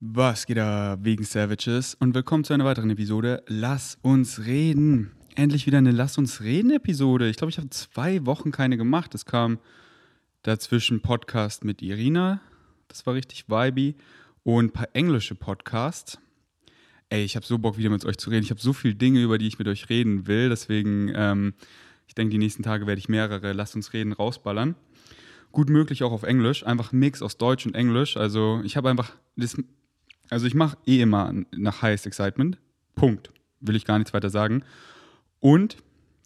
Was geht da wegen Savages und willkommen zu einer weiteren Episode Lass uns reden. Endlich wieder eine Lass uns reden Episode. Ich glaube, ich habe zwei Wochen keine gemacht. Es kam dazwischen Podcast mit Irina, das war richtig vibey und ein paar englische Podcasts. Ey, ich habe so Bock wieder mit euch zu reden. Ich habe so viele Dinge, über die ich mit euch reden will. Deswegen, ähm, ich denke, die nächsten Tage werde ich mehrere Lass uns reden rausballern gut möglich auch auf Englisch, einfach ein Mix aus Deutsch und Englisch. Also ich habe einfach das, also ich mache eh immer nach Highest Excitement. Punkt. Will ich gar nichts weiter sagen. Und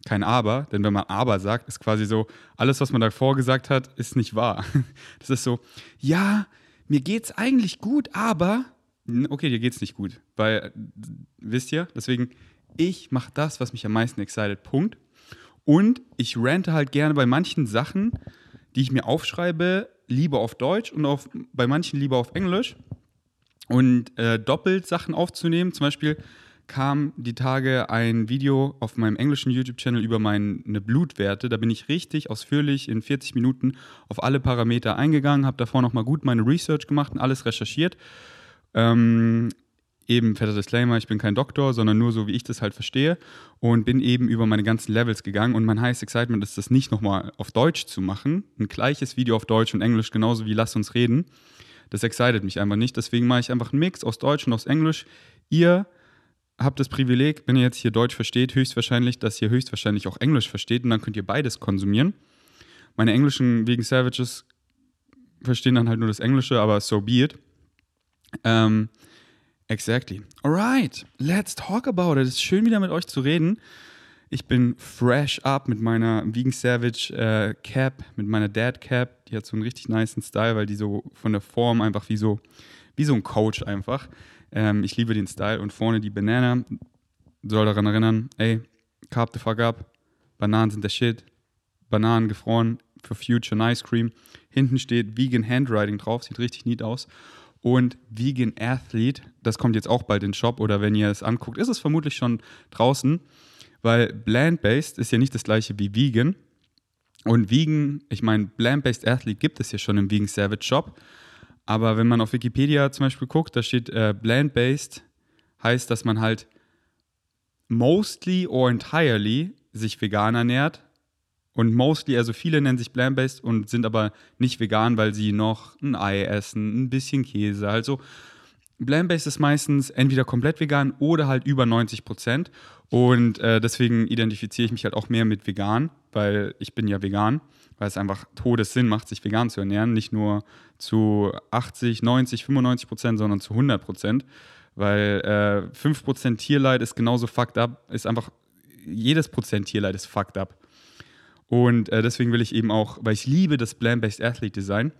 kein Aber, denn wenn man Aber sagt, ist quasi so, alles, was man davor gesagt hat, ist nicht wahr. Das ist so, ja, mir geht's eigentlich gut, aber okay, dir geht's nicht gut, weil wisst ihr, deswegen ich mache das, was mich am meisten excited. Punkt. Und ich rante halt gerne bei manchen Sachen, die ich mir aufschreibe, lieber auf Deutsch und auf, bei manchen lieber auf Englisch und äh, doppelt Sachen aufzunehmen. Zum Beispiel kam die Tage ein Video auf meinem englischen YouTube-Channel über meine Blutwerte. Da bin ich richtig ausführlich in 40 Minuten auf alle Parameter eingegangen, habe davor nochmal gut meine Research gemacht und alles recherchiert. Ähm, eben, fetter Disclaimer, ich bin kein Doktor, sondern nur so, wie ich das halt verstehe und bin eben über meine ganzen Levels gegangen und mein heißes Excitement ist das nicht nochmal auf Deutsch zu machen. Ein gleiches Video auf Deutsch und Englisch, genauso wie Lass uns reden das excited mich einfach nicht. Deswegen mache ich einfach einen Mix aus Deutsch und aus Englisch. Ihr habt das Privileg, wenn ihr jetzt hier Deutsch versteht, höchstwahrscheinlich, dass ihr höchstwahrscheinlich auch Englisch versteht und dann könnt ihr beides konsumieren. Meine englischen wegen Savages verstehen dann halt nur das Englische, aber so be it. Ähm, exactly. Alright, let's talk about it. Es ist schön wieder mit euch zu reden. Ich bin fresh up mit meiner Vegan Savage äh, Cap, mit meiner Dad Cap. Die hat so einen richtig niceen Style, weil die so von der Form einfach wie so, wie so ein Coach einfach. Ähm, ich liebe den Style. Und vorne die Banana soll daran erinnern, ey, carb the fuck up. Bananen sind der Shit. Bananen gefroren für Future Ice Cream. Hinten steht Vegan Handwriting drauf, sieht richtig neat aus. Und Vegan Athlete, das kommt jetzt auch bald in den Shop oder wenn ihr es anguckt, ist es vermutlich schon draußen. Weil Bland-Based ist ja nicht das gleiche wie Vegan. Und Vegan, ich meine, Bland-Based Athlete gibt es ja schon im Vegan Savage Shop. Aber wenn man auf Wikipedia zum Beispiel guckt, da steht äh, Bland-Based, heißt, dass man halt mostly or entirely sich vegan ernährt. Und mostly, also viele nennen sich Bland-Based und sind aber nicht vegan, weil sie noch ein Ei essen, ein bisschen Käse. Also Bland-Based ist meistens entweder komplett vegan oder halt über 90 Prozent. Und äh, deswegen identifiziere ich mich halt auch mehr mit vegan, weil ich bin ja vegan, weil es einfach Todessinn macht, sich vegan zu ernähren. Nicht nur zu 80, 90, 95 Prozent, sondern zu 100 Prozent. Weil äh, 5 Prozent Tierleid ist genauso fucked up, ist einfach, jedes Prozent Tierleid ist fucked up. Und äh, deswegen will ich eben auch, weil ich liebe das Bland-Based Athlete Design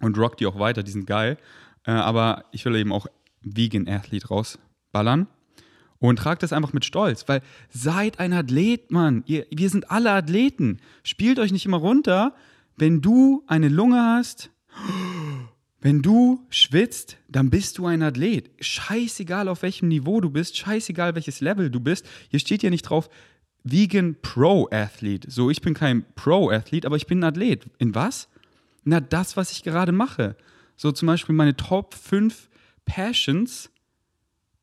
und rock die auch weiter, die sind geil. Äh, aber ich will eben auch Vegan Athlete rausballern. Und tragt das einfach mit Stolz, weil seid ein Athlet, Mann. Ihr, wir sind alle Athleten. Spielt euch nicht immer runter. Wenn du eine Lunge hast, wenn du schwitzt, dann bist du ein Athlet. Scheißegal, auf welchem Niveau du bist, scheißegal, welches Level du bist. Hier steht ja nicht drauf, Vegan Pro Athlete. So, ich bin kein Pro Athlete, aber ich bin ein Athlet. In was? Na, das, was ich gerade mache. So zum Beispiel meine Top 5 Passions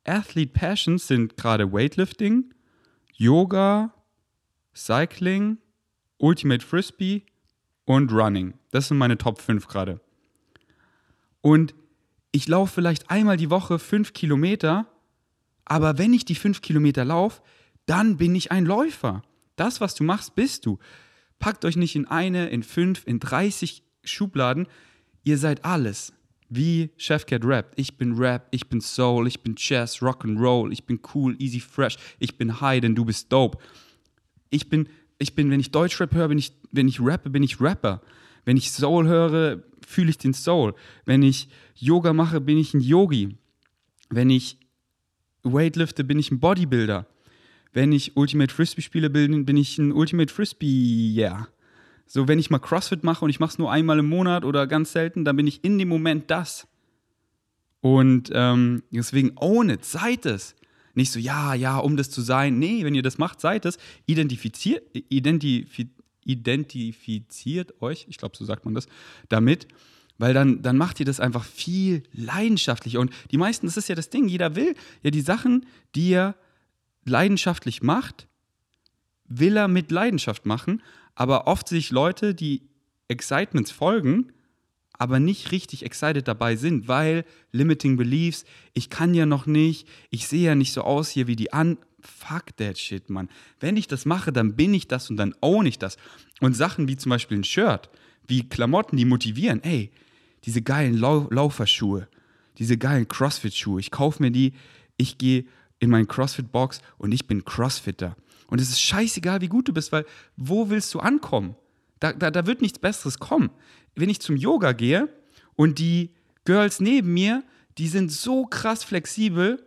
Athlete Passions sind gerade Weightlifting, Yoga, Cycling, Ultimate Frisbee und Running. Das sind meine Top 5 gerade. Und ich laufe vielleicht einmal die Woche 5 Kilometer, aber wenn ich die 5 Kilometer laufe, dann bin ich ein Läufer. Das, was du machst, bist du. Packt euch nicht in eine, in fünf, in 30 Schubladen. Ihr seid alles wie Chefcat rappt. Ich bin Rap, ich bin Soul, ich bin Jazz, Rock'n'Roll, ich bin cool, easy, fresh, ich bin high, denn du bist dope. Ich bin, ich bin, wenn ich Deutschrap höre, bin ich, wenn ich rappe, bin ich Rapper. Wenn ich Soul höre, fühle ich den Soul. Wenn ich Yoga mache, bin ich ein Yogi. Wenn ich Weightlifte, bin ich ein Bodybuilder. Wenn ich Ultimate Frisbee spiele, bin ich ein Ultimate Frisbee, yeah. So, wenn ich mal CrossFit mache und ich mache es nur einmal im Monat oder ganz selten, dann bin ich in dem Moment das. Und ähm, deswegen own it, seid es. Nicht so, ja, ja, um das zu sein. Nee, wenn ihr das macht, seid es. Identifiziert, identifiz, identifiziert euch, ich glaube, so sagt man das, damit. Weil dann, dann macht ihr das einfach viel leidenschaftlicher. Und die meisten, das ist ja das Ding, jeder will ja die Sachen, die er leidenschaftlich macht, will er mit Leidenschaft machen. Aber oft sehe ich Leute, die Excitements folgen, aber nicht richtig excited dabei sind, weil Limiting Beliefs, ich kann ja noch nicht, ich sehe ja nicht so aus hier wie die an. Fuck that shit, Mann. Wenn ich das mache, dann bin ich das und dann own ich das. Und Sachen wie zum Beispiel ein Shirt, wie Klamotten, die motivieren. Ey, diese geilen Lau Lauferschuhe, diese geilen Crossfit-Schuhe, ich kaufe mir die, ich gehe in meinen Crossfit-Box und ich bin Crossfitter. Und es ist scheißegal, wie gut du bist, weil wo willst du ankommen? Da, da, da wird nichts Besseres kommen. Wenn ich zum Yoga gehe und die Girls neben mir, die sind so krass flexibel,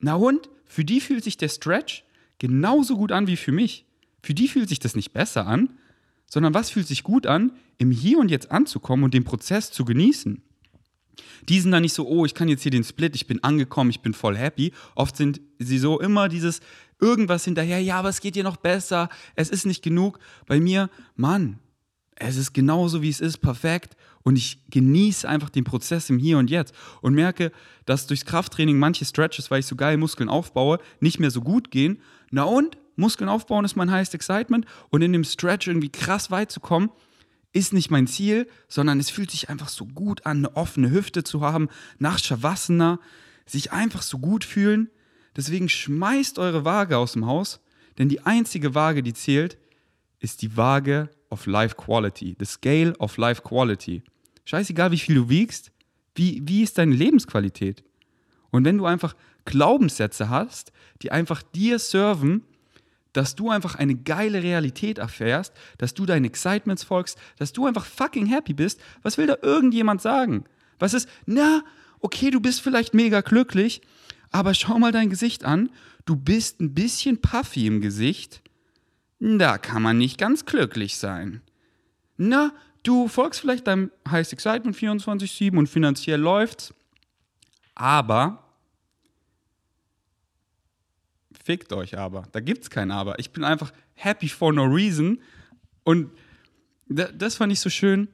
na und? Für die fühlt sich der Stretch genauso gut an wie für mich. Für die fühlt sich das nicht besser an, sondern was fühlt sich gut an, im Hier und Jetzt anzukommen und den Prozess zu genießen. Die sind dann nicht so, oh, ich kann jetzt hier den Split, ich bin angekommen, ich bin voll happy. Oft sind sie so immer dieses irgendwas hinterher, ja, aber es geht dir noch besser, es ist nicht genug. Bei mir, Mann, es ist genauso wie es ist, perfekt. Und ich genieße einfach den Prozess im Hier und Jetzt und merke, dass durchs Krafttraining manche Stretches, weil ich so geil Muskeln aufbaue, nicht mehr so gut gehen. Na und? Muskeln aufbauen ist mein highest excitement und in dem Stretch irgendwie krass weit zu kommen, ist nicht mein Ziel, sondern es fühlt sich einfach so gut an, eine offene Hüfte zu haben, nach Shavasana, sich einfach so gut fühlen. Deswegen schmeißt eure Waage aus dem Haus, denn die einzige Waage, die zählt, ist die Waage of Life Quality, the Scale of Life Quality. Scheißegal, wie viel du wiegst, wie, wie ist deine Lebensqualität? Und wenn du einfach Glaubenssätze hast, die einfach dir serven, dass du einfach eine geile Realität erfährst, dass du deinen Excitements folgst, dass du einfach fucking happy bist, was will da irgendjemand sagen? Was ist, na, okay, du bist vielleicht mega glücklich, aber schau mal dein Gesicht an, du bist ein bisschen puffy im Gesicht, da kann man nicht ganz glücklich sein. Na, du folgst vielleicht deinem Highest Excitement 24-7 und finanziell läuft's, aber fickt euch aber. Da gibt's kein Aber. Ich bin einfach happy for no reason. Und das fand ich so schön.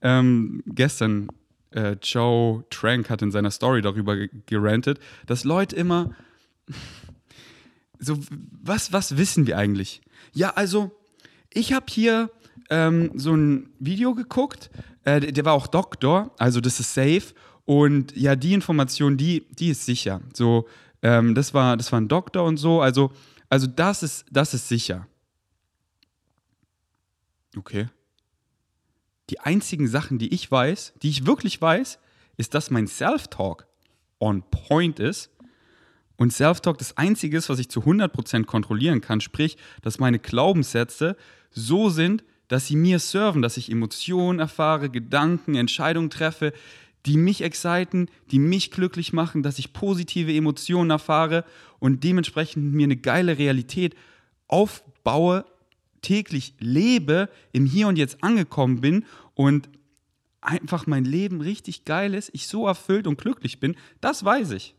Ähm, gestern, äh, Joe Trank hat in seiner Story darüber gerantet, dass Leute immer so, was, was wissen wir eigentlich? Ja, also, ich habe hier ähm, so ein Video geguckt, äh, der war auch Doktor, also das ist safe. Und ja, die Information, die, die ist sicher. So, ähm, das, war, das war ein Doktor und so. Also, also das, ist, das ist sicher. Okay. Die einzigen Sachen, die ich weiß, die ich wirklich weiß, ist, dass mein Self-Talk on point ist. Und Self-Talk das Einzige ist, was ich zu 100% kontrollieren kann. Sprich, dass meine Glaubenssätze so sind, dass sie mir serven, dass ich Emotionen erfahre, Gedanken, Entscheidungen treffe, die mich exciten, die mich glücklich machen, dass ich positive Emotionen erfahre und dementsprechend mir eine geile Realität aufbaue, täglich lebe, im Hier und Jetzt angekommen bin und einfach mein Leben richtig geil ist, ich so erfüllt und glücklich bin, das weiß ich.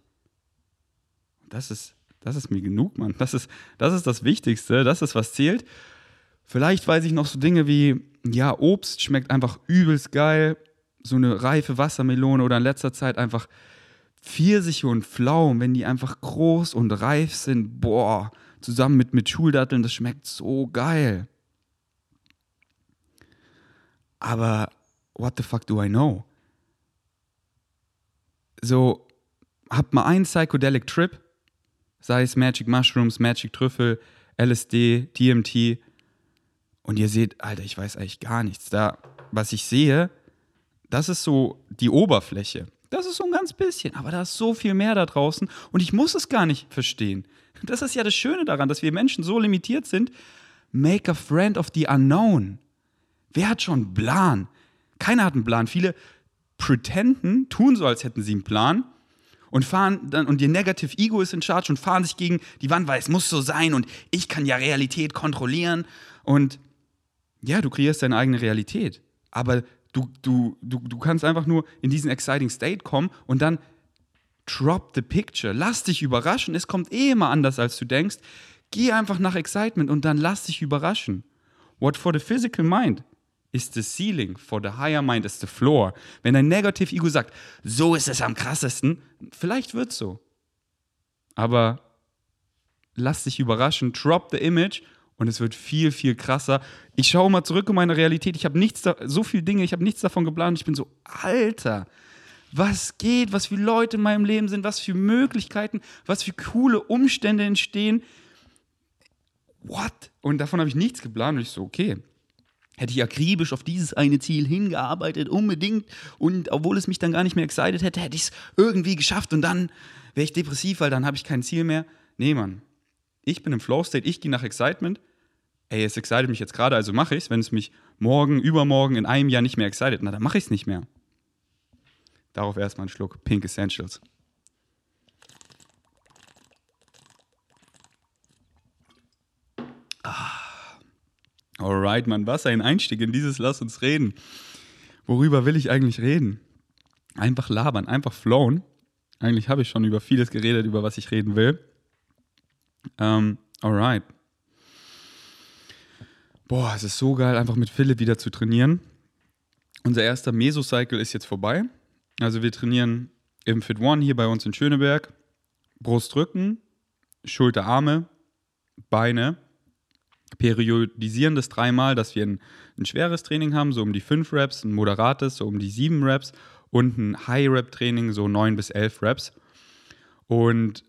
Das ist, das ist mir genug, Mann. Das ist, das ist das Wichtigste, das ist, was zählt. Vielleicht weiß ich noch so Dinge wie, ja, Obst schmeckt einfach übelst geil, so eine reife Wassermelone oder in letzter Zeit einfach Pfirsiche und Pflaumen, wenn die einfach groß und reif sind, boah, zusammen mit, mit Schuldatteln, das schmeckt so geil. Aber what the fuck do I know? So, habt mal einen Psychedelic Trip, sei es Magic Mushrooms, Magic Trüffel, LSD, DMT, und ihr seht, Alter, ich weiß eigentlich gar nichts. Da, was ich sehe, das ist so die Oberfläche. Das ist so ein ganz bisschen, aber da ist so viel mehr da draußen und ich muss es gar nicht verstehen. Das ist ja das Schöne daran, dass wir Menschen so limitiert sind. Make a friend of the unknown. Wer hat schon einen Plan? Keiner hat einen Plan. Viele pretenden, tun so, als hätten sie einen Plan und fahren dann und ihr Negative Ego ist in Charge und fahren sich gegen die Wand, weil es muss so sein und ich kann ja Realität kontrollieren und ja, du kreierst deine eigene Realität. Aber Du, du, du, du kannst einfach nur in diesen exciting State kommen und dann drop the picture. Lass dich überraschen. Es kommt eh immer anders, als du denkst. Geh einfach nach Excitement und dann lass dich überraschen. What for the physical mind is the ceiling, for the higher mind is the floor. Wenn dein Negative Ego sagt, so ist es am krassesten, vielleicht wird es so. Aber lass dich überraschen, drop the image und es wird viel, viel krasser. Ich schaue mal zurück in meine Realität. Ich habe nichts, da, so viele Dinge, ich habe nichts davon geplant. Ich bin so, Alter, was geht, was für Leute in meinem Leben sind, was für Möglichkeiten, was für coole Umstände entstehen. What? Und davon habe ich nichts geplant. Und ich so, okay, hätte ich akribisch auf dieses eine Ziel hingearbeitet, unbedingt. Und obwohl es mich dann gar nicht mehr excited hätte, hätte ich es irgendwie geschafft und dann wäre ich depressiv, weil dann habe ich kein Ziel mehr. Nee, Mann. Ich bin im Flow-State, ich gehe nach Excitement. Ey, es excited mich jetzt gerade, also mache ich es. Wenn es mich morgen, übermorgen, in einem Jahr nicht mehr excited, na, dann mache ich es nicht mehr. Darauf erstmal einen Schluck Pink Essentials. Ah. Alright, Mann, was ein Einstieg in dieses Lass uns reden. Worüber will ich eigentlich reden? Einfach labern, einfach flowen. Eigentlich habe ich schon über vieles geredet, über was ich reden will. Ähm, alright. Boah, es ist so geil, einfach mit Philipp wieder zu trainieren. Unser erster Mesocycle ist jetzt vorbei. Also wir trainieren im Fit One hier bei uns in Schöneberg. Brust, Rücken, Schulter, Arme, Beine periodisieren das dreimal, dass wir ein, ein, schweres Training haben, so um die fünf Reps, ein moderates, so um die sieben Reps und ein High-Rep-Training, so neun bis elf Reps. Und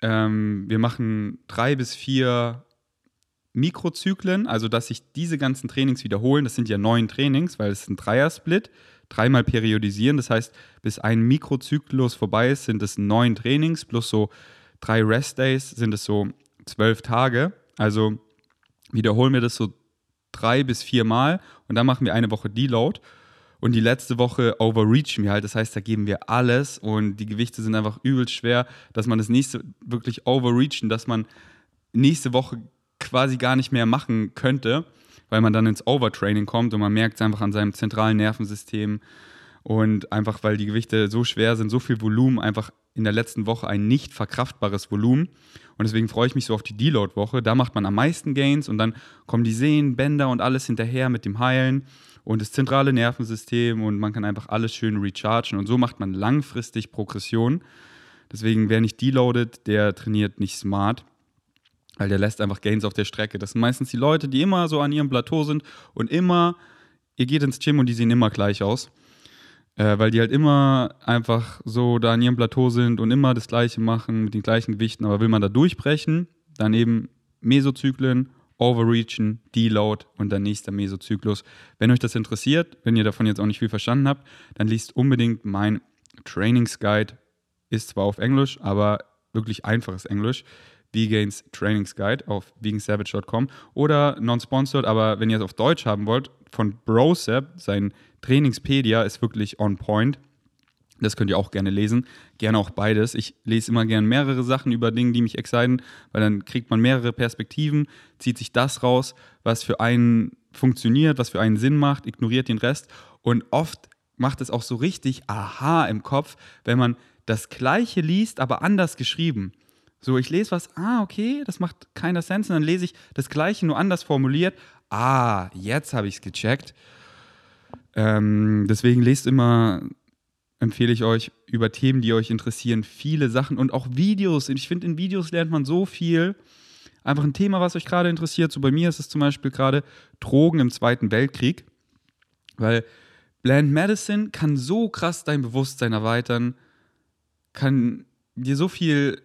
ähm, wir machen drei bis vier Mikrozyklen, also dass sich diese ganzen Trainings wiederholen. Das sind ja neun Trainings, weil es ein Dreier-Split. Dreimal periodisieren, das heißt, bis ein Mikrozyklus vorbei ist, sind es neun Trainings plus so drei Rest-Days, sind es so zwölf Tage. Also wiederholen wir das so drei bis vier Mal und dann machen wir eine Woche Deload. Und die letzte Woche overreachen wir halt. Das heißt, da geben wir alles und die Gewichte sind einfach übelst schwer, dass man das nächste wirklich overreachen, dass man nächste Woche quasi gar nicht mehr machen könnte, weil man dann ins Overtraining kommt und man merkt es einfach an seinem zentralen Nervensystem und einfach, weil die Gewichte so schwer sind, so viel Volumen, einfach in der letzten Woche ein nicht verkraftbares Volumen. Und deswegen freue ich mich so auf die Deload-Woche. Da macht man am meisten Gains und dann kommen die Sehnen, Bänder und alles hinterher mit dem Heilen und das zentrale Nervensystem und man kann einfach alles schön rechargen und so macht man langfristig Progression. Deswegen, wer nicht deloadet, der trainiert nicht smart, weil der lässt einfach Gains auf der Strecke. Das sind meistens die Leute, die immer so an ihrem Plateau sind und immer, ihr geht ins Gym und die sehen immer gleich aus äh, weil die halt immer einfach so da an ihrem Plateau sind und immer das Gleiche machen mit den gleichen Gewichten. Aber will man da durchbrechen, dann eben Mesozyklen, Overreachen, Deload und dann nächster Mesozyklus. Wenn euch das interessiert, wenn ihr davon jetzt auch nicht viel verstanden habt, dann liest unbedingt mein Trainingsguide. Ist zwar auf Englisch, aber wirklich einfaches Englisch. Vegans Trainingsguide auf vegansavage.com oder non-sponsored, aber wenn ihr es auf Deutsch haben wollt, von Brosep, sein Trainingspedia ist wirklich on point. Das könnt ihr auch gerne lesen. Gerne auch beides. Ich lese immer gerne mehrere Sachen über Dinge, die mich exciten, weil dann kriegt man mehrere Perspektiven, zieht sich das raus, was für einen funktioniert, was für einen Sinn macht, ignoriert den Rest. Und oft macht es auch so richtig Aha im Kopf, wenn man das Gleiche liest, aber anders geschrieben. So, ich lese was, ah, okay, das macht keiner Sens. Und dann lese ich das Gleiche nur anders formuliert. Ah, jetzt habe ich es gecheckt. Ähm, deswegen lest immer, empfehle ich euch, über Themen, die euch interessieren, viele Sachen und auch Videos. Ich finde, in Videos lernt man so viel. Einfach ein Thema, was euch gerade interessiert. So bei mir ist es zum Beispiel gerade Drogen im Zweiten Weltkrieg. Weil Bland Medicine kann so krass dein Bewusstsein erweitern, kann dir so viel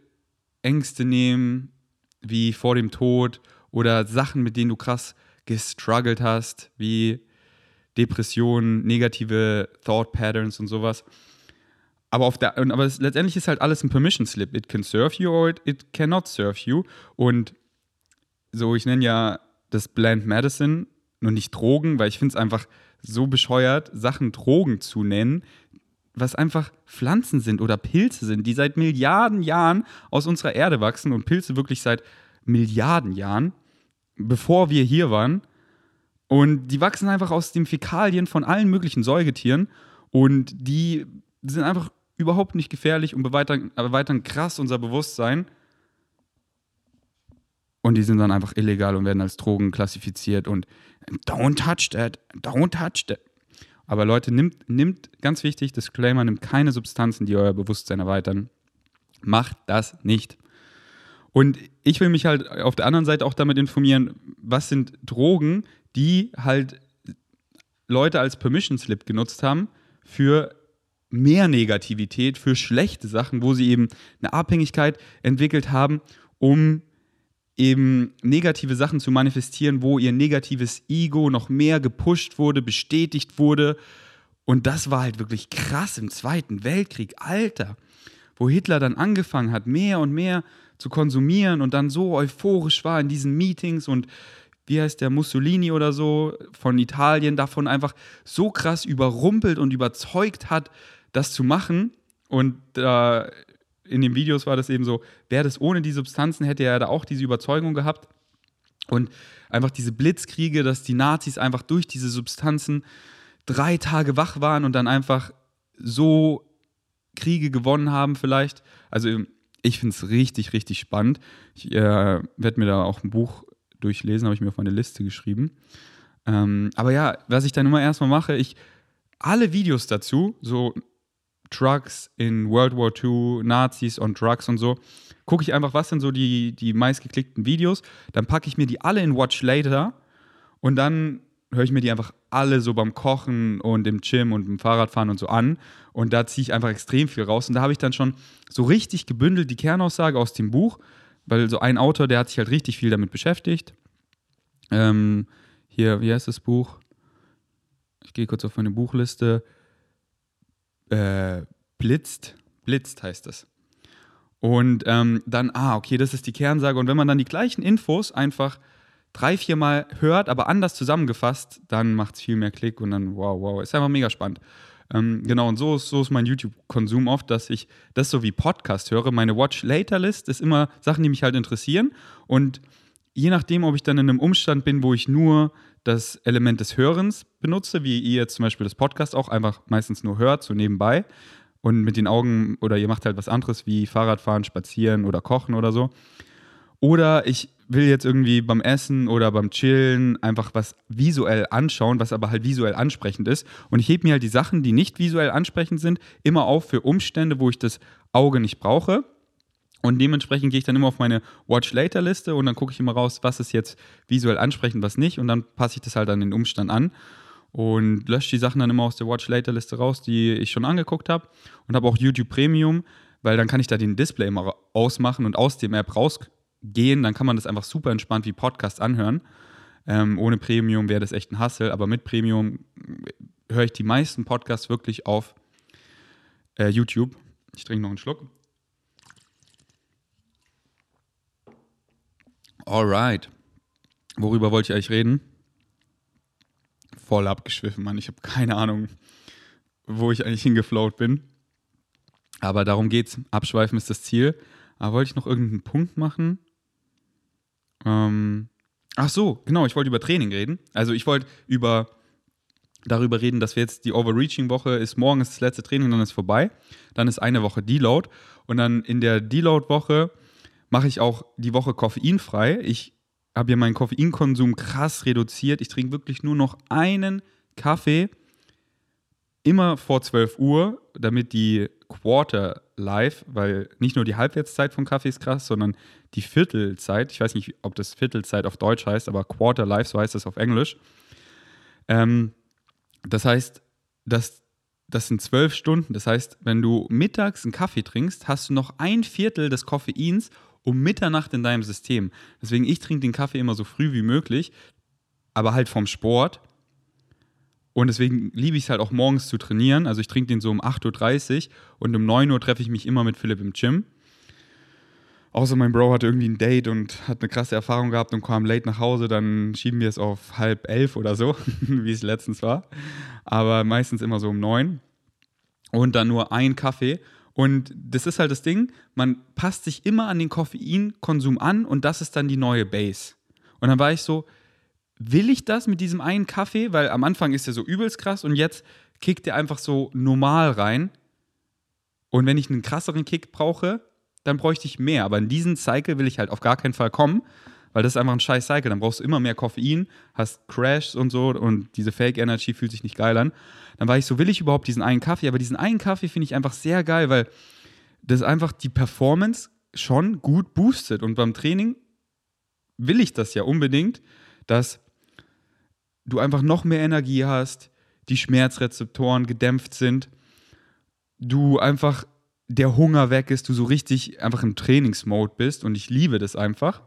Ängste nehmen, wie vor dem Tod oder Sachen, mit denen du krass gestruggelt hast, wie Depressionen, negative Thought Patterns und sowas. Aber, auf der, aber es, letztendlich ist halt alles ein Permission Slip. It can serve you or it, it cannot serve you. Und so, ich nenne ja das Bland Medicine nur nicht Drogen, weil ich finde es einfach so bescheuert, Sachen Drogen zu nennen, was einfach Pflanzen sind oder Pilze sind, die seit Milliarden Jahren aus unserer Erde wachsen und Pilze wirklich seit Milliarden Jahren, bevor wir hier waren. Und die wachsen einfach aus den Fäkalien von allen möglichen Säugetieren und die sind einfach überhaupt nicht gefährlich und erweitern, erweitern krass unser Bewusstsein. Und die sind dann einfach illegal und werden als Drogen klassifiziert. Und don't touch that, don't touch that. Aber Leute, nimmt, nimmt, ganz wichtig, Disclaimer, nimmt keine Substanzen, die euer Bewusstsein erweitern. Macht das nicht. Und ich will mich halt auf der anderen Seite auch damit informieren, was sind Drogen, die halt Leute als Permission Slip genutzt haben für mehr Negativität, für schlechte Sachen, wo sie eben eine Abhängigkeit entwickelt haben, um eben negative Sachen zu manifestieren, wo ihr negatives Ego noch mehr gepusht wurde, bestätigt wurde. Und das war halt wirklich krass im Zweiten Weltkrieg, Alter, wo Hitler dann angefangen hat, mehr und mehr zu konsumieren und dann so euphorisch war in diesen Meetings und wie heißt der Mussolini oder so von Italien davon einfach so krass überrumpelt und überzeugt hat, das zu machen. Und äh, in den Videos war das eben so, wäre das ohne die Substanzen, hätte er da auch diese Überzeugung gehabt. Und einfach diese Blitzkriege, dass die Nazis einfach durch diese Substanzen drei Tage wach waren und dann einfach so Kriege gewonnen haben vielleicht. Also ich finde es richtig, richtig spannend. Ich äh, werde mir da auch ein Buch durchlesen, habe ich mir auf meine Liste geschrieben. Ähm, aber ja, was ich dann immer erstmal mache, ich alle Videos dazu, so Trucks in World War II, Nazis on Drugs und so, gucke ich einfach, was sind so die, die meistgeklickten Videos. Dann packe ich mir die alle in Watch Later und dann höre ich mir die einfach alle so beim Kochen und im Gym und im Fahrradfahren und so an. Und da ziehe ich einfach extrem viel raus. Und da habe ich dann schon so richtig gebündelt die Kernaussage aus dem Buch, weil so ein Autor, der hat sich halt richtig viel damit beschäftigt. Ähm, hier, wie heißt das Buch? Ich gehe kurz auf meine Buchliste äh, blitzt. Blitzt heißt es. Und ähm, dann, ah, okay, das ist die Kernsage. Und wenn man dann die gleichen Infos einfach drei, vier Mal hört, aber anders zusammengefasst, dann macht es viel mehr Klick und dann, wow, wow, ist einfach mega spannend. Ähm, genau, und so ist, so ist mein YouTube-Konsum oft, dass ich das so wie Podcast höre. Meine Watch-Later-List ist immer Sachen, die mich halt interessieren. Und je nachdem, ob ich dann in einem Umstand bin, wo ich nur das Element des Hörens benutze, wie ihr zum Beispiel das Podcast auch einfach meistens nur hört, so nebenbei und mit den Augen oder ihr macht halt was anderes wie Fahrradfahren, Spazieren oder Kochen oder so. Oder ich will jetzt irgendwie beim Essen oder beim Chillen einfach was visuell anschauen, was aber halt visuell ansprechend ist. Und ich hebe mir halt die Sachen, die nicht visuell ansprechend sind, immer auf für Umstände, wo ich das Auge nicht brauche. Und dementsprechend gehe ich dann immer auf meine Watch Later Liste und dann gucke ich immer raus, was ist jetzt visuell ansprechend, was nicht. Und dann passe ich das halt an den Umstand an und lösche die Sachen dann immer aus der Watch Later Liste raus, die ich schon angeguckt habe. Und habe auch YouTube Premium, weil dann kann ich da den Display immer ausmachen und aus dem App rausgehen. Dann kann man das einfach super entspannt wie Podcast anhören. Ähm, ohne Premium wäre das echt ein Hassel, aber mit Premium höre ich die meisten Podcasts wirklich auf äh, YouTube. Ich trinke noch einen Schluck. Alright. Worüber wollte ich eigentlich reden? Voll abgeschwiffen, Mann. Ich habe keine Ahnung, wo ich eigentlich hingeflowt bin. Aber darum geht's. Abschweifen ist das Ziel. Aber wollte ich noch irgendeinen Punkt machen? Ähm, ach so, genau, ich wollte über Training reden. Also ich wollte über darüber reden, dass wir jetzt die Overreaching-Woche ist, morgen ist das letzte Training, dann ist vorbei. Dann ist eine Woche Deload. Und dann in der Deload-Woche mache ich auch die Woche koffeinfrei. Ich habe ja meinen Koffeinkonsum krass reduziert. Ich trinke wirklich nur noch einen Kaffee immer vor 12 Uhr, damit die Quarter Life, weil nicht nur die Halbwertszeit von Kaffee ist krass, sondern die Viertelzeit, ich weiß nicht, ob das Viertelzeit auf Deutsch heißt, aber Quarter Life, so heißt das auf Englisch. Ähm, das heißt, dass das sind zwölf Stunden. Das heißt, wenn du mittags einen Kaffee trinkst, hast du noch ein Viertel des Koffeins um Mitternacht in deinem System. Deswegen, ich trinke den Kaffee immer so früh wie möglich, aber halt vom Sport. Und deswegen liebe ich es halt auch morgens zu trainieren. Also ich trinke den so um 8.30 Uhr und um 9 Uhr treffe ich mich immer mit Philipp im Gym. Außer mein Bro hatte irgendwie ein Date und hat eine krasse Erfahrung gehabt und kam late nach Hause, dann schieben wir es auf halb elf oder so, wie es letztens war. Aber meistens immer so um neun. Und dann nur ein Kaffee. Und das ist halt das Ding, man passt sich immer an den Koffeinkonsum an und das ist dann die neue Base. Und dann war ich so, will ich das mit diesem einen Kaffee? Weil am Anfang ist der so übelst krass und jetzt kickt der einfach so normal rein. Und wenn ich einen krasseren Kick brauche, dann bräuchte ich mehr. Aber in diesen Cycle will ich halt auf gar keinen Fall kommen, weil das ist einfach ein scheiß Cycle. Dann brauchst du immer mehr Koffein, hast Crashs und so und diese Fake Energy fühlt sich nicht geil an. Dann war ich so, will ich überhaupt diesen einen Kaffee? Aber diesen einen Kaffee finde ich einfach sehr geil, weil das einfach die Performance schon gut boostet. Und beim Training will ich das ja unbedingt, dass du einfach noch mehr Energie hast, die Schmerzrezeptoren gedämpft sind, du einfach der Hunger weg ist, du so richtig einfach im Trainingsmode bist und ich liebe das einfach.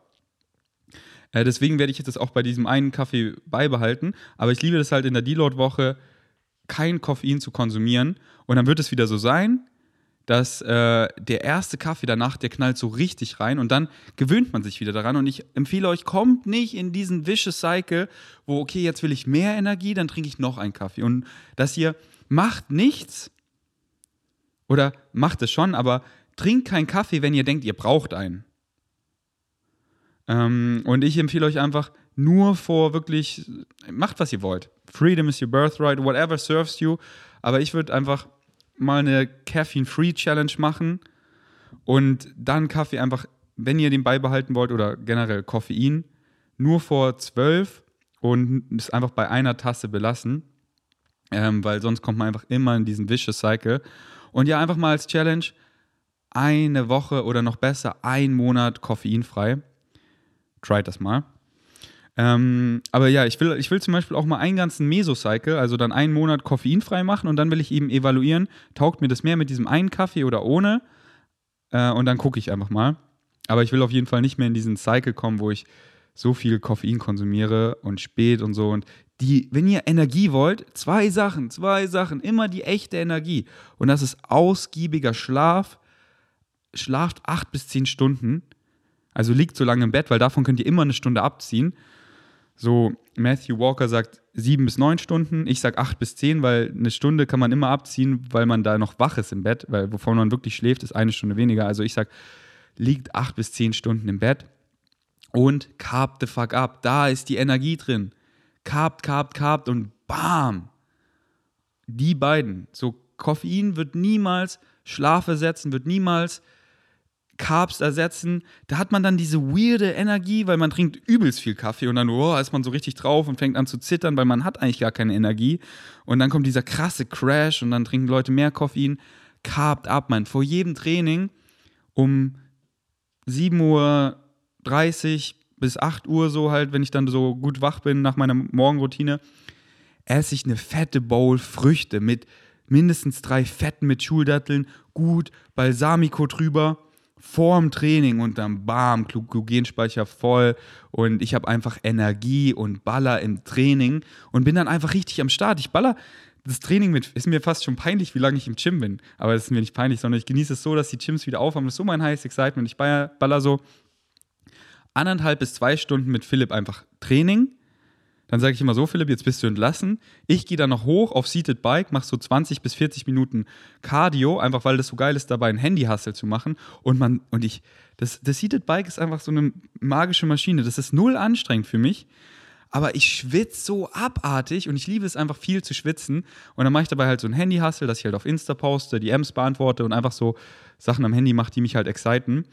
Äh, deswegen werde ich jetzt das auch bei diesem einen Kaffee beibehalten, aber ich liebe das halt in der Deload-Woche, kein Koffein zu konsumieren und dann wird es wieder so sein, dass äh, der erste Kaffee danach, der knallt so richtig rein und dann gewöhnt man sich wieder daran. Und ich empfehle euch, kommt nicht in diesen vicious Cycle, wo, okay, jetzt will ich mehr Energie, dann trinke ich noch einen Kaffee. Und dass ihr macht nichts oder macht es schon, aber trinkt keinen Kaffee, wenn ihr denkt, ihr braucht einen. Ähm, und ich empfehle euch einfach nur vor wirklich, macht was ihr wollt. Freedom is your birthright, whatever serves you. Aber ich würde einfach mal eine Caffeine-Free-Challenge machen und dann Kaffee einfach, wenn ihr den beibehalten wollt oder generell Koffein, nur vor zwölf und es einfach bei einer Tasse belassen, ähm, weil sonst kommt man einfach immer in diesen Vicious Cycle. Und ja, einfach mal als Challenge eine Woche oder noch besser ein Monat koffeinfrei. Try das mal. Ähm, aber ja, ich will, ich will zum Beispiel auch mal einen ganzen Mesocycle, also dann einen Monat koffeinfrei machen und dann will ich eben evaluieren, taugt mir das mehr mit diesem einen Kaffee oder ohne? Äh, und dann gucke ich einfach mal. Aber ich will auf jeden Fall nicht mehr in diesen Cycle kommen, wo ich so viel Koffein konsumiere und spät und so. Und die, wenn ihr Energie wollt, zwei Sachen, zwei Sachen, immer die echte Energie. Und das ist ausgiebiger Schlaf. Schlaft acht bis zehn Stunden. Also liegt so lange im Bett, weil davon könnt ihr immer eine Stunde abziehen. So, Matthew Walker sagt sieben bis neun Stunden, ich sage acht bis zehn, weil eine Stunde kann man immer abziehen, weil man da noch wach ist im Bett, weil wovon man wirklich schläft, ist eine Stunde weniger. Also ich sage, liegt acht bis zehn Stunden im Bett und carb the fuck up. Da ist die Energie drin. Carbt, carbt, carbt und bam. Die beiden. So, Koffein wird niemals Schlaf ersetzen, wird niemals Carbs ersetzen. Da hat man dann diese weirde Energie, weil man trinkt übelst viel Kaffee und dann oh, ist man so richtig drauf und fängt an zu zittern, weil man hat eigentlich gar keine Energie. Und dann kommt dieser krasse Crash und dann trinken Leute mehr Koffein. Carbt ab, man. Vor jedem Training um 7.30 Uhr bis 8 Uhr so halt, wenn ich dann so gut wach bin nach meiner Morgenroutine, esse ich eine fette Bowl Früchte mit mindestens drei Fetten mit Schuldatteln, gut Balsamico drüber vorm Training und dann bam, Glykogenspeicher voll und ich habe einfach Energie und Baller im Training und bin dann einfach richtig am Start. Ich baller das Training mit, ist mir fast schon peinlich, wie lange ich im Gym bin, aber es ist mir nicht peinlich, sondern ich genieße es so, dass die Gyms wieder aufhaben. Das ist so mein heißes Excitement. Ich baller, baller so anderthalb bis zwei Stunden mit Philipp einfach Training dann sage ich immer so, Philipp, jetzt bist du entlassen. Ich gehe dann noch hoch auf Seated Bike, mache so 20 bis 40 Minuten Cardio, einfach weil das so geil ist, dabei ein Handy-Hustle zu machen. Und man, und ich, das, das Seated Bike ist einfach so eine magische Maschine. Das ist null anstrengend für mich. Aber ich schwitze so abartig und ich liebe es einfach viel zu schwitzen. Und dann mache ich dabei halt so ein Handy-Hustle, dass ich halt auf Insta poste, die Ms beantworte und einfach so Sachen am Handy mache, die mich halt exciten.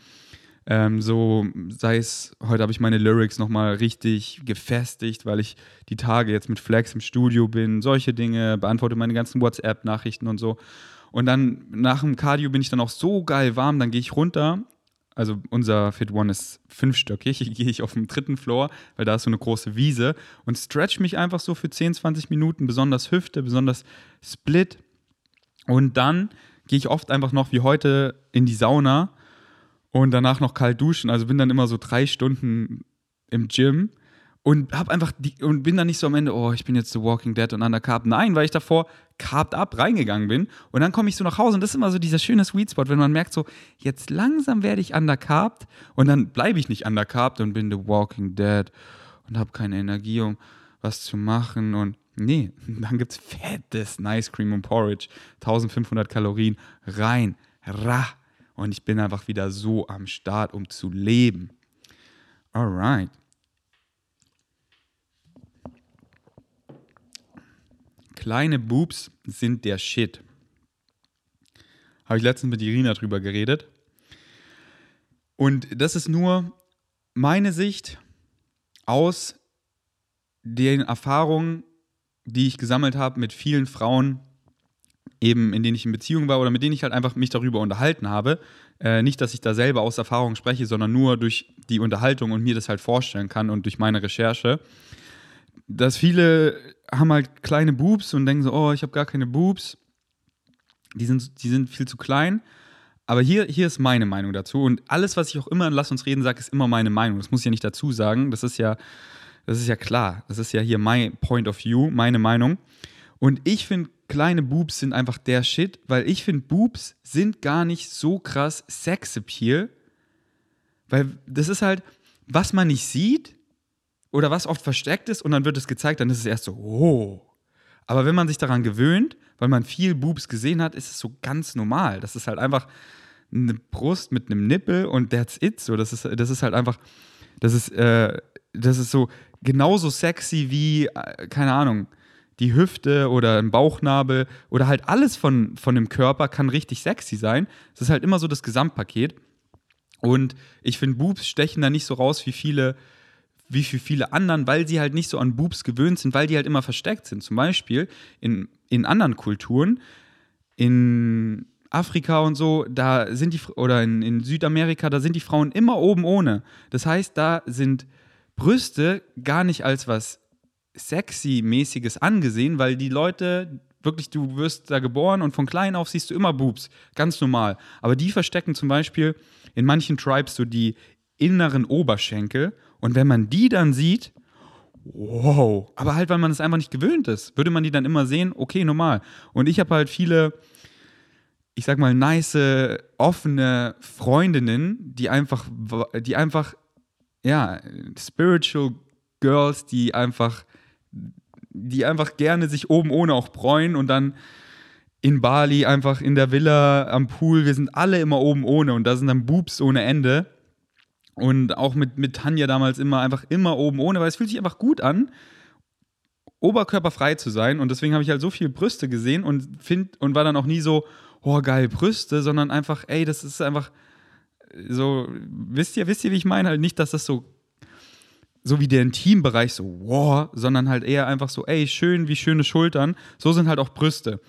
Ähm, so, sei es, heute habe ich meine Lyrics nochmal richtig gefestigt, weil ich die Tage jetzt mit Flex im Studio bin, solche Dinge, beantworte meine ganzen WhatsApp-Nachrichten und so. Und dann nach dem Cardio bin ich dann auch so geil warm, dann gehe ich runter. Also unser Fit One ist fünfstöckig, gehe ich auf dem dritten Floor, weil da ist so eine große Wiese und stretch mich einfach so für 10, 20 Minuten, besonders Hüfte, besonders Split. Und dann gehe ich oft einfach noch wie heute in die Sauna und danach noch kalt duschen. Also bin dann immer so drei Stunden im Gym und hab einfach die, und bin dann nicht so am Ende, oh, ich bin jetzt The Walking Dead und undercarb. Nein, weil ich davor carved up reingegangen bin und dann komme ich so nach Hause und das ist immer so dieser schöne Sweet Spot, wenn man merkt so, jetzt langsam werde ich undercarbt und dann bleibe ich nicht undercarbt und bin The Walking Dead und habe keine Energie, um was zu machen und nee, dann gibt's fettes Nice Cream und Porridge, 1500 Kalorien rein, ra und ich bin einfach wieder so am Start, um zu leben. Alright. Kleine Boobs sind der Shit. Habe ich letztens mit Irina drüber geredet. Und das ist nur meine Sicht. aus den Erfahrungen, die ich gesammelt habe mit vielen Frauen, eben in denen ich in Beziehung war oder mit denen ich halt einfach mich darüber unterhalten habe. Äh, nicht, dass ich da selber aus Erfahrung spreche, sondern nur durch die Unterhaltung und mir das halt vorstellen kann und durch meine Recherche. Dass viele haben halt kleine Boobs und denken so, oh, ich habe gar keine Boobs. Die sind, die sind viel zu klein. Aber hier, hier ist meine Meinung dazu. Und alles, was ich auch immer in Lass uns reden sage, ist immer meine Meinung. Das muss ich ja nicht dazu sagen. Das ist ja, das ist ja klar. Das ist ja hier mein Point of View, meine Meinung. Und ich finde, kleine Boobs sind einfach der Shit, weil ich finde, Boobs sind gar nicht so krass Sexappeal. Weil das ist halt, was man nicht sieht oder was oft versteckt ist und dann wird es gezeigt, dann ist es erst so, oh. Aber wenn man sich daran gewöhnt, weil man viel Boobs gesehen hat, ist es so ganz normal. Das ist halt einfach eine Brust mit einem Nippel und that's it. So, das ist, das ist halt einfach, das ist, äh, das ist so genauso sexy wie, äh, keine Ahnung, die Hüfte oder ein Bauchnabel oder halt alles von, von dem Körper kann richtig sexy sein. Es ist halt immer so das Gesamtpaket. Und ich finde, Boobs stechen da nicht so raus wie viele, wie für viele anderen, weil sie halt nicht so an Boobs gewöhnt sind, weil die halt immer versteckt sind. Zum Beispiel in, in anderen Kulturen, in Afrika und so, da sind die, oder in, in Südamerika, da sind die Frauen immer oben ohne. Das heißt, da sind Brüste gar nicht als was sexy-mäßiges angesehen, weil die Leute wirklich, du wirst da geboren und von klein auf siehst du immer Boobs, ganz normal. Aber die verstecken zum Beispiel in manchen Tribes so die inneren Oberschenkel und wenn man die dann sieht, wow, aber halt, weil man es einfach nicht gewöhnt ist, würde man die dann immer sehen, okay, normal. Und ich habe halt viele, ich sag mal, nice, offene Freundinnen, die einfach, die einfach, ja, spiritual Girls, die einfach die einfach gerne sich oben ohne auch bräuen und dann in Bali einfach in der Villa am Pool, wir sind alle immer oben ohne und da sind dann Boobs ohne Ende. Und auch mit, mit Tanja damals immer einfach immer oben ohne, weil es fühlt sich einfach gut an, oberkörperfrei zu sein. Und deswegen habe ich halt so viele Brüste gesehen und find, und war dann auch nie so, oh geil, Brüste, sondern einfach, ey, das ist einfach so, wisst ihr, wisst ihr, wie ich meine? Halt nicht, dass das so so wie der Intimbereich so, wow, sondern halt eher einfach so, ey, schön wie schöne Schultern. So sind halt auch Brüste.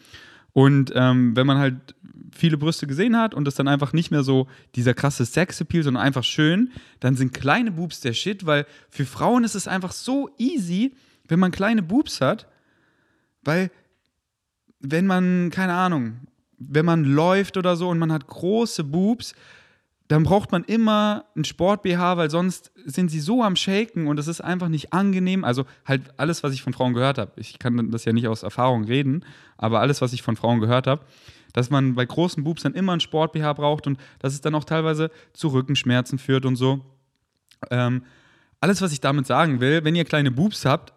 Und ähm, wenn man halt viele Brüste gesehen hat und das dann einfach nicht mehr so dieser krasse Sexappeal, sondern einfach schön, dann sind kleine Boobs der Shit, weil für Frauen ist es einfach so easy, wenn man kleine Boobs hat, weil wenn man, keine Ahnung, wenn man läuft oder so und man hat große Boobs, dann braucht man immer ein Sport-BH, weil sonst sind sie so am Shaken und es ist einfach nicht angenehm. Also halt alles, was ich von Frauen gehört habe. Ich kann das ja nicht aus Erfahrung reden, aber alles, was ich von Frauen gehört habe, dass man bei großen Boobs dann immer ein Sport-BH braucht und dass es dann auch teilweise zu Rückenschmerzen führt und so. Ähm, alles, was ich damit sagen will, wenn ihr kleine Boobs habt,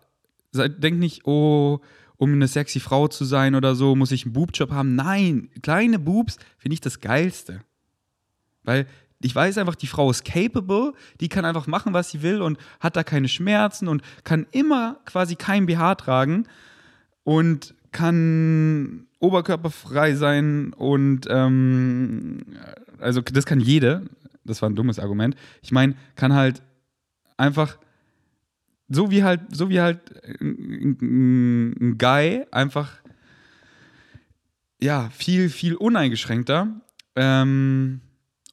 seid, denkt nicht, oh, um eine sexy Frau zu sein oder so, muss ich einen Boobjob haben. Nein, kleine Boobs finde ich das Geilste. Weil ich weiß einfach, die Frau ist capable, die kann einfach machen, was sie will und hat da keine Schmerzen und kann immer quasi kein BH tragen und kann oberkörperfrei sein und ähm, also das kann jede. Das war ein dummes Argument. Ich meine, kann halt einfach so wie halt so wie halt ein, Guy einfach ja viel viel uneingeschränkter. Ähm,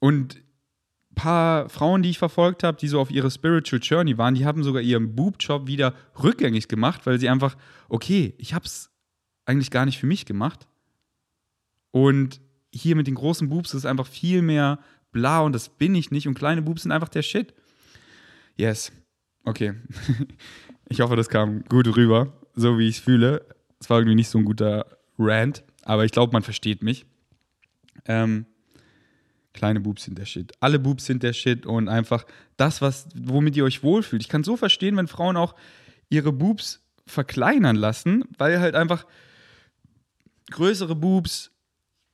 und ein paar Frauen, die ich verfolgt habe, die so auf ihre Spiritual Journey waren, die haben sogar ihren Boob-Job wieder rückgängig gemacht, weil sie einfach, okay, ich habe es eigentlich gar nicht für mich gemacht. Und hier mit den großen Boobs ist einfach viel mehr bla und das bin ich nicht. Und kleine Boobs sind einfach der Shit. Yes. Okay. ich hoffe, das kam gut rüber, so wie ich es fühle. Es war irgendwie nicht so ein guter Rant, aber ich glaube, man versteht mich. Ähm, Kleine Boobs sind der Shit. Alle Boobs sind der Shit und einfach das, was, womit ihr euch wohlfühlt. Ich kann so verstehen, wenn Frauen auch ihre Boobs verkleinern lassen, weil halt einfach größere Boobs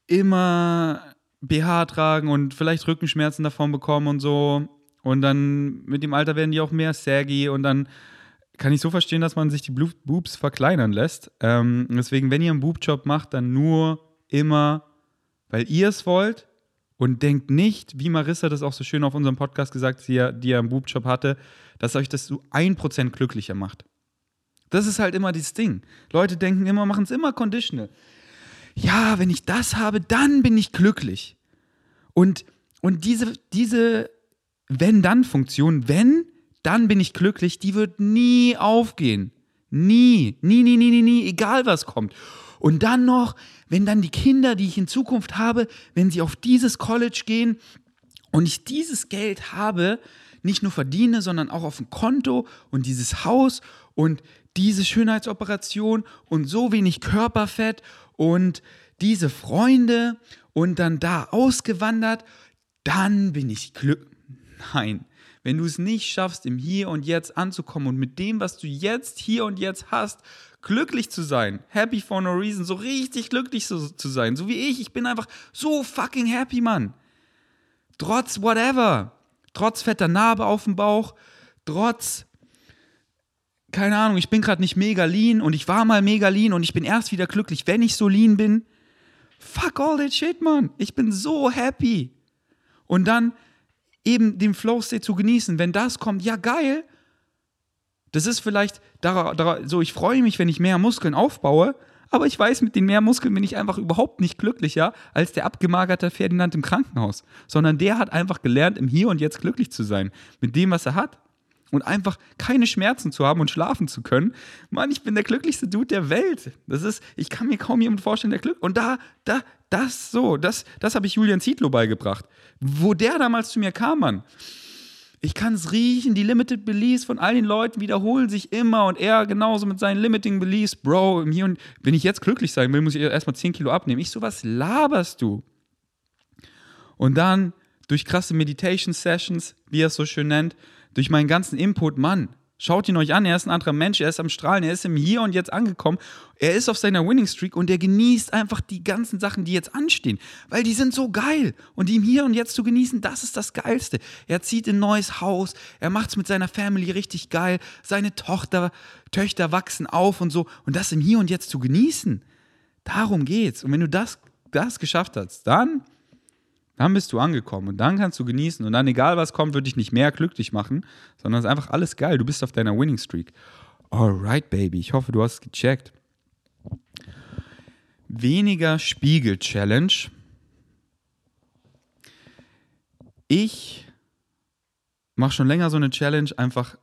immer BH tragen und vielleicht Rückenschmerzen davon bekommen und so. Und dann mit dem Alter werden die auch mehr saggy und dann kann ich so verstehen, dass man sich die Boobs verkleinern lässt. Ähm, deswegen, wenn ihr einen Boobjob macht, dann nur immer, weil ihr es wollt und denkt nicht, wie Marissa das auch so schön auf unserem Podcast gesagt hat, die er im Boobjob hatte, dass euch das so 1% glücklicher macht. Das ist halt immer das Ding. Leute denken immer, machen es immer conditional. Ja, wenn ich das habe, dann bin ich glücklich. Und, und diese, diese Wenn-Dann-Funktion, wenn, dann bin ich glücklich, die wird nie aufgehen. Nie, nie, nie, nie, nie, nie, egal was kommt. Und dann noch, wenn dann die Kinder, die ich in Zukunft habe, wenn sie auf dieses College gehen und ich dieses Geld habe, nicht nur verdiene, sondern auch auf dem Konto und dieses Haus und diese Schönheitsoperation und so wenig Körperfett und diese Freunde und dann da ausgewandert, dann bin ich glücklich. Nein, wenn du es nicht schaffst, im Hier und Jetzt anzukommen und mit dem, was du jetzt hier und jetzt hast, glücklich zu sein, happy for no reason, so richtig glücklich zu, zu sein, so wie ich, ich bin einfach so fucking happy, Mann. Trotz whatever, trotz fetter Narbe auf dem Bauch, trotz keine Ahnung, ich bin gerade nicht mega lean und ich war mal mega lean und ich bin erst wieder glücklich, wenn ich so lean bin. Fuck all that shit, Mann. Ich bin so happy. Und dann eben den Flow-State zu genießen. Wenn das kommt, ja geil. Das ist vielleicht so, ich freue mich, wenn ich mehr Muskeln aufbaue, aber ich weiß, mit den mehr Muskeln bin ich einfach überhaupt nicht glücklicher als der abgemagerte Ferdinand im Krankenhaus. Sondern der hat einfach gelernt, im Hier und Jetzt glücklich zu sein. Mit dem, was er hat und einfach keine Schmerzen zu haben und schlafen zu können. Mann, ich bin der glücklichste Dude der Welt. Das ist, ich kann mir kaum jemand vorstellen, der Glück. Und da, da, das so, das, das habe ich Julian Zietlow beigebracht. Wo der damals zu mir kam, Mann. Ich kann es riechen, die Limited Beliefs von all den Leuten wiederholen sich immer und er genauso mit seinen Limiting Beliefs, Bro, hier und wenn ich jetzt glücklich sein will, muss ich erstmal 10 Kilo abnehmen. Ich so, was laberst du? Und dann durch krasse Meditation Sessions, wie er es so schön nennt, durch meinen ganzen Input, Mann, schaut ihn euch an, er ist ein anderer Mensch, er ist am Strahlen, er ist im Hier und Jetzt angekommen, er ist auf seiner Winning Streak und er genießt einfach die ganzen Sachen, die jetzt anstehen, weil die sind so geil und die im Hier und Jetzt zu genießen, das ist das Geilste. Er zieht in ein neues Haus, er macht es mit seiner Family richtig geil, seine Tochter, Töchter wachsen auf und so und das im Hier und Jetzt zu genießen, darum geht's. Und wenn du das, das geschafft hast, dann dann bist du angekommen und dann kannst du genießen und dann, egal was kommt, wird dich nicht mehr glücklich machen, sondern es ist einfach alles geil. Du bist auf deiner Winning Streak. Alright, Baby. Ich hoffe, du hast es gecheckt. Weniger Spiegel-Challenge. Ich mache schon länger so eine Challenge, einfach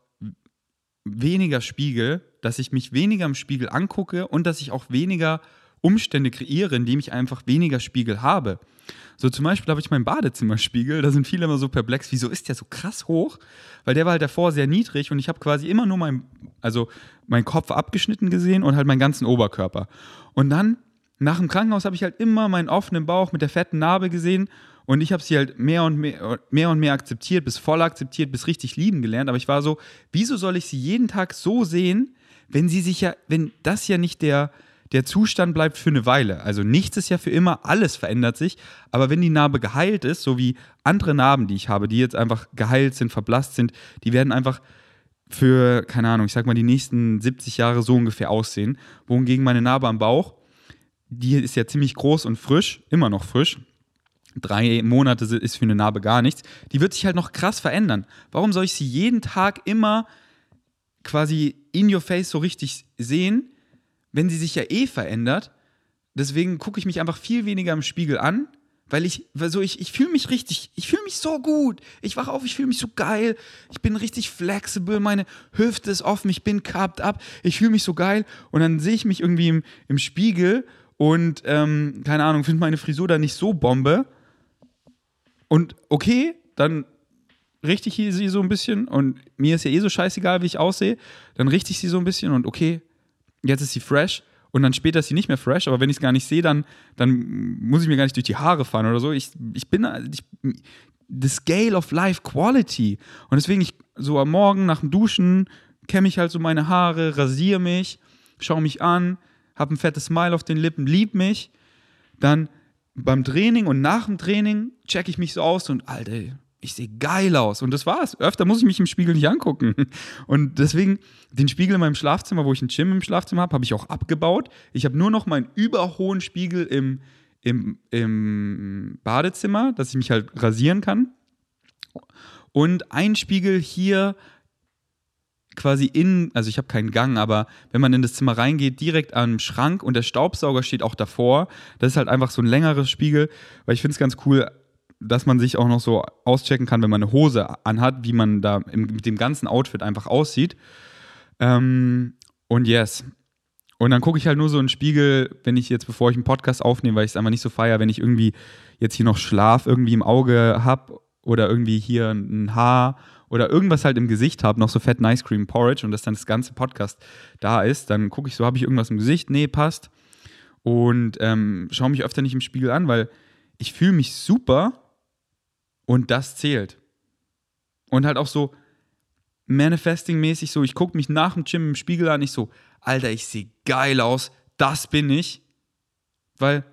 weniger Spiegel, dass ich mich weniger im Spiegel angucke und dass ich auch weniger Umstände kreiere, indem ich einfach weniger Spiegel habe. So zum Beispiel habe ich meinen Badezimmerspiegel, da sind viele immer so perplex, wieso ist der so krass hoch? Weil der war halt davor sehr niedrig und ich habe quasi immer nur meinen, also meinen Kopf abgeschnitten gesehen und halt meinen ganzen Oberkörper. Und dann, nach dem Krankenhaus, habe ich halt immer meinen offenen Bauch mit der fetten Narbe gesehen und ich habe sie halt mehr und mehr, mehr und mehr akzeptiert, bis voll akzeptiert, bis richtig lieben gelernt. Aber ich war so, wieso soll ich sie jeden Tag so sehen, wenn sie sich ja, wenn das ja nicht der, der Zustand bleibt für eine Weile. Also nichts ist ja für immer, alles verändert sich. Aber wenn die Narbe geheilt ist, so wie andere Narben, die ich habe, die jetzt einfach geheilt sind, verblasst sind, die werden einfach für, keine Ahnung, ich sag mal, die nächsten 70 Jahre so ungefähr aussehen. Wohingegen meine Narbe am Bauch, die ist ja ziemlich groß und frisch, immer noch frisch. Drei Monate ist für eine Narbe gar nichts. Die wird sich halt noch krass verändern. Warum soll ich sie jeden Tag immer quasi in your face so richtig sehen? Wenn sie sich ja eh verändert. Deswegen gucke ich mich einfach viel weniger im Spiegel an, weil ich, so ich, ich fühle mich richtig, ich fühle mich so gut. Ich wache auf, ich fühle mich so geil. Ich bin richtig flexibel, meine Hüfte ist offen, ich bin cupped up, ich fühle mich so geil. Und dann sehe ich mich irgendwie im, im Spiegel und, ähm, keine Ahnung, finde meine Frisur da nicht so Bombe. Und okay, dann richte ich sie so ein bisschen und mir ist ja eh so scheißegal, wie ich aussehe. Dann richte ich sie so ein bisschen und okay, jetzt ist sie fresh und dann später ist sie nicht mehr fresh, aber wenn ich es gar nicht sehe, dann, dann muss ich mir gar nicht durch die Haare fahren oder so. Ich, ich bin ich, the scale of life quality. Und deswegen, ich so am Morgen nach dem Duschen kämme ich halt so meine Haare, rasiere mich, schaue mich an, habe ein fettes Smile auf den Lippen, lieb mich. Dann beim Training und nach dem Training checke ich mich so aus und, Alter, ich sehe geil aus. Und das war's. Öfter muss ich mich im Spiegel nicht angucken. Und deswegen, den Spiegel in meinem Schlafzimmer, wo ich ein Gym im Schlafzimmer habe, habe ich auch abgebaut. Ich habe nur noch meinen überhohen Spiegel im, im, im Badezimmer, dass ich mich halt rasieren kann. Und ein Spiegel hier quasi in, also ich habe keinen Gang, aber wenn man in das Zimmer reingeht, direkt am Schrank und der Staubsauger steht auch davor. Das ist halt einfach so ein längeres Spiegel, weil ich finde es ganz cool, dass man sich auch noch so auschecken kann, wenn man eine Hose anhat, wie man da im, mit dem ganzen Outfit einfach aussieht. Ähm, und yes. Und dann gucke ich halt nur so in den Spiegel, wenn ich jetzt, bevor ich einen Podcast aufnehme, weil ich es einfach nicht so feiere, wenn ich irgendwie jetzt hier noch Schlaf irgendwie im Auge habe oder irgendwie hier ein Haar oder irgendwas halt im Gesicht habe, noch so Fett Nice Cream Porridge und dass dann das ganze Podcast da ist, dann gucke ich so, habe ich irgendwas im Gesicht? Nee, passt. Und ähm, schaue mich öfter nicht im Spiegel an, weil ich fühle mich super und das zählt. Und halt auch so Manifesting-mäßig so, ich gucke mich nach dem Gym im Spiegel an, ich so, Alter, ich sehe geil aus, das bin ich. Weil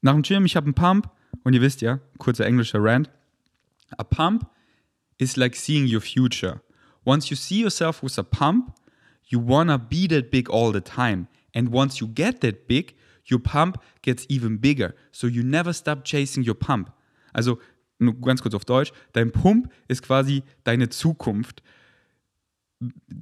nach dem Gym, ich habe einen Pump und ihr wisst ja, kurzer englischer Rant, a pump is like seeing your future. Once you see yourself with a pump, you wanna be that big all the time. And once you get that big, your pump gets even bigger. So you never stop chasing your pump. Also, nur ganz kurz auf Deutsch, dein Pump ist quasi deine Zukunft.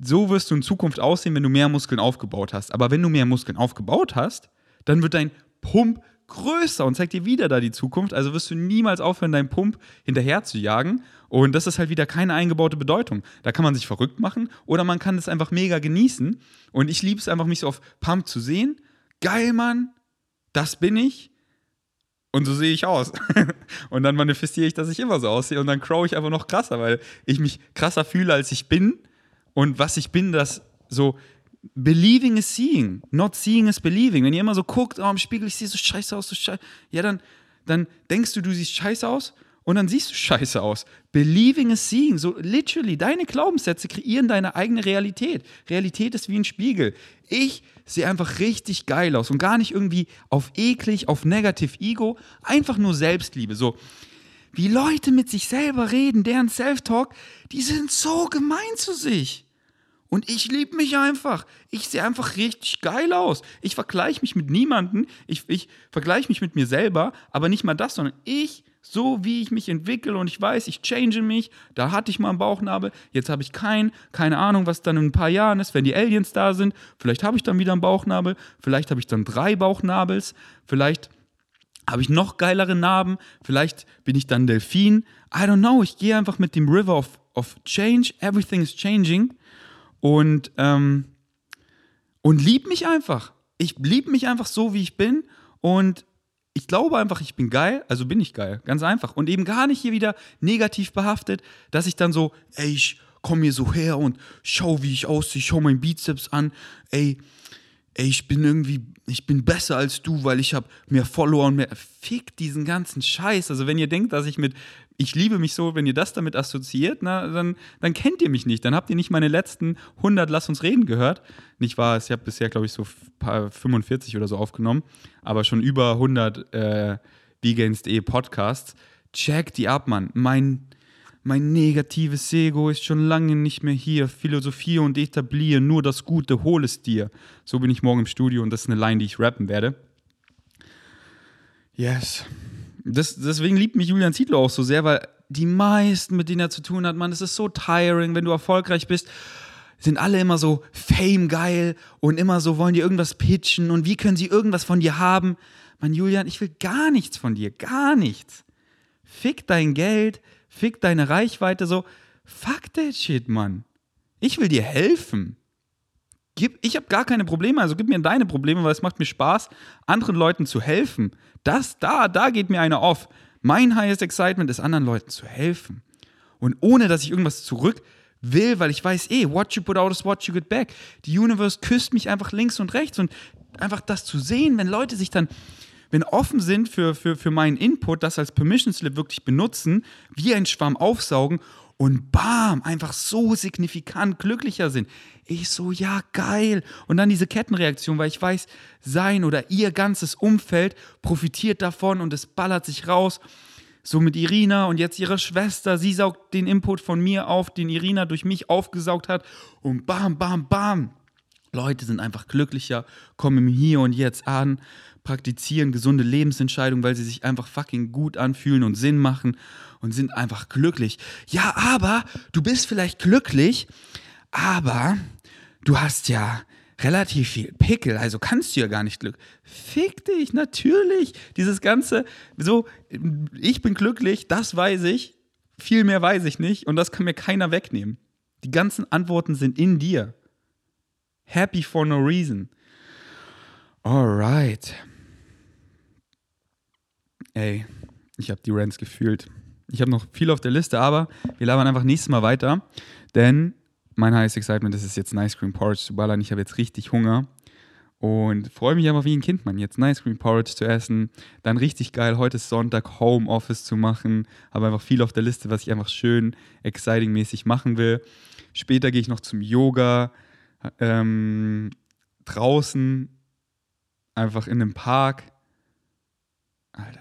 So wirst du in Zukunft aussehen, wenn du mehr Muskeln aufgebaut hast. Aber wenn du mehr Muskeln aufgebaut hast, dann wird dein Pump größer und zeigt dir wieder da die Zukunft. Also wirst du niemals aufhören, deinen Pump hinterher zu jagen. Und das ist halt wieder keine eingebaute Bedeutung. Da kann man sich verrückt machen oder man kann es einfach mega genießen. Und ich liebe es einfach, mich so auf Pump zu sehen. Geil, Mann, das bin ich. Und so sehe ich aus. und dann manifestiere ich, dass ich immer so aussehe. Und dann crow ich einfach noch krasser, weil ich mich krasser fühle, als ich bin. Und was ich bin, das so Believing is seeing, not seeing is believing. Wenn ihr immer so guckt, oh, im Spiegel, ich sehe so scheiße aus, so scheiße. Ja, dann, dann denkst du, du siehst scheiße aus und dann siehst du scheiße aus. Believing is seeing. So literally, deine Glaubenssätze kreieren deine eigene Realität. Realität ist wie ein Spiegel. Ich sehe einfach richtig geil aus und gar nicht irgendwie auf eklig, auf negativ Ego, einfach nur Selbstliebe. So, wie Leute mit sich selber reden, deren Self-Talk, die sind so gemein zu sich. Und ich liebe mich einfach. Ich sehe einfach richtig geil aus. Ich vergleiche mich mit niemandem. Ich, ich vergleiche mich mit mir selber, aber nicht mal das, sondern ich, so wie ich mich entwickle und ich weiß, ich change mich. Da hatte ich mal einen Bauchnabel, jetzt habe ich keinen. Keine Ahnung, was dann in ein paar Jahren ist, wenn die Aliens da sind. Vielleicht habe ich dann wieder einen Bauchnabel. Vielleicht habe ich dann drei Bauchnabels. Vielleicht habe ich noch geilere Narben. Vielleicht bin ich dann Delfin. I don't know. Ich gehe einfach mit dem River of, of Change. Everything is changing und, ähm, und lieb mich einfach. Ich lieb mich einfach so, wie ich bin und ich glaube einfach, ich bin geil, also bin ich geil, ganz einfach. Und eben gar nicht hier wieder negativ behaftet, dass ich dann so, ey, ich komm hier so her und schau, wie ich aussehe, schau meinen Bizeps an, ey, ey, ich bin irgendwie, ich bin besser als du, weil ich habe mehr Follower und mehr. Fick diesen ganzen Scheiß. Also wenn ihr denkt, dass ich mit, ich liebe mich so, wenn ihr das damit assoziiert, na, dann, dann kennt ihr mich nicht. Dann habt ihr nicht meine letzten 100 Lass uns reden gehört. Nicht wahr? Ich habe bisher, glaube ich, so 45 oder so aufgenommen, aber schon über 100 äh, Vegans.de Podcasts. Check die ab, Mann. Mein mein negatives Ego ist schon lange nicht mehr hier. Philosophie und etabliere nur das Gute, hol es dir. So bin ich morgen im Studio und das ist eine Line, die ich rappen werde. Yes. Das, deswegen liebt mich Julian Zietlow auch so sehr, weil die meisten, mit denen er zu tun hat, man, es ist so tiring, wenn du erfolgreich bist sind alle immer so fame geil und immer so wollen dir irgendwas pitchen und wie können sie irgendwas von dir haben? Mann, Julian, ich will gar nichts von dir, gar nichts. Fick dein Geld, fick deine Reichweite, so, fuck that shit, Mann. Ich will dir helfen. Gib, ich habe gar keine Probleme, also gib mir deine Probleme, weil es macht mir Spaß, anderen Leuten zu helfen. Das, da, da geht mir einer off. Mein highest excitement ist, anderen Leuten zu helfen. Und ohne, dass ich irgendwas zurück will, weil ich weiß, eh, what you put out is what you get back. Die Universe küsst mich einfach links und rechts und einfach das zu sehen, wenn Leute sich dann wenn offen sind für, für, für meinen Input, das als Permission Slip wirklich benutzen, wie ein Schwamm aufsaugen und bam, einfach so signifikant glücklicher sind. Ich so, ja, geil. Und dann diese Kettenreaktion, weil ich weiß, sein oder ihr ganzes Umfeld profitiert davon und es ballert sich raus. So mit Irina und jetzt ihre Schwester, sie saugt den Input von mir auf, den Irina durch mich aufgesaugt hat und bam, bam, bam. Leute sind einfach glücklicher, kommen Hier und Jetzt an, praktizieren gesunde Lebensentscheidungen, weil sie sich einfach fucking gut anfühlen und Sinn machen und sind einfach glücklich. Ja, aber du bist vielleicht glücklich, aber du hast ja relativ viel Pickel, also kannst du ja gar nicht Glück. Fick dich, natürlich. Dieses ganze, so, ich bin glücklich, das weiß ich, viel mehr weiß ich nicht und das kann mir keiner wegnehmen. Die ganzen Antworten sind in dir. Happy for no reason. Alright. Ey, ich habe die Rants gefühlt. Ich habe noch viel auf der Liste, aber wir labern einfach nächstes Mal weiter, denn mein highest excitement ist es jetzt ein Ice Cream Porridge zu ballern. Ich habe jetzt richtig Hunger und freue mich einfach wie ein Kind, Mann, jetzt ein Ice Cream Porridge zu essen. Dann richtig geil, heute ist Sonntag, Homeoffice zu machen. Habe einfach viel auf der Liste, was ich einfach schön exciting-mäßig machen will. Später gehe ich noch zum Yoga. Ähm, draußen, einfach in einem Park. Alter.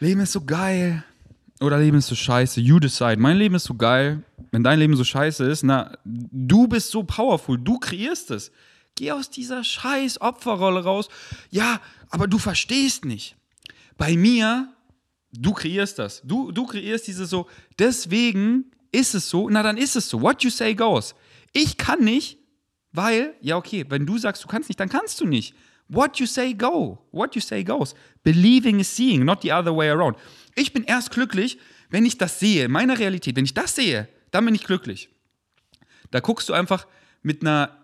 Leben ist so geil. Oder Leben ist so scheiße. You decide. Mein Leben ist so geil. Wenn dein Leben so scheiße ist, na, du bist so powerful. Du kreierst es. Geh aus dieser scheiß Opferrolle raus. Ja, aber du verstehst nicht. Bei mir, du kreierst das. Du, du kreierst diese so, deswegen ist es so, na dann ist es so. What you say goes. Ich kann nicht, weil, ja okay, wenn du sagst, du kannst nicht, dann kannst du nicht. What you say go. What you say goes. Believing is seeing, not the other way around. Ich bin erst glücklich, wenn ich das sehe, meine Realität. Wenn ich das sehe, dann bin ich glücklich. Da guckst du einfach mit einer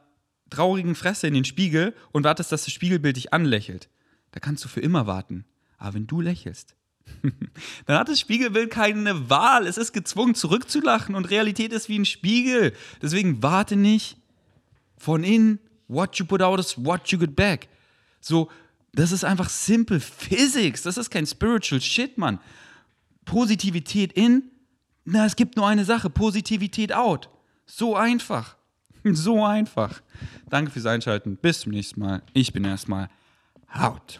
traurigen Fresse in den Spiegel und wartest, dass das Spiegelbild dich anlächelt. Da kannst du für immer warten. Aber wenn du lächelst, dann hat das Spiegelbild keine Wahl. Es ist gezwungen, zurückzulachen und Realität ist wie ein Spiegel. Deswegen warte nicht von innen. What you put out is what you get back. So, das ist einfach simple Physics. Das ist kein spiritual Shit, Mann. Positivität in, na, es gibt nur eine Sache: Positivität out. So einfach. So einfach. Danke fürs Einschalten. Bis zum nächsten Mal. Ich bin erstmal out.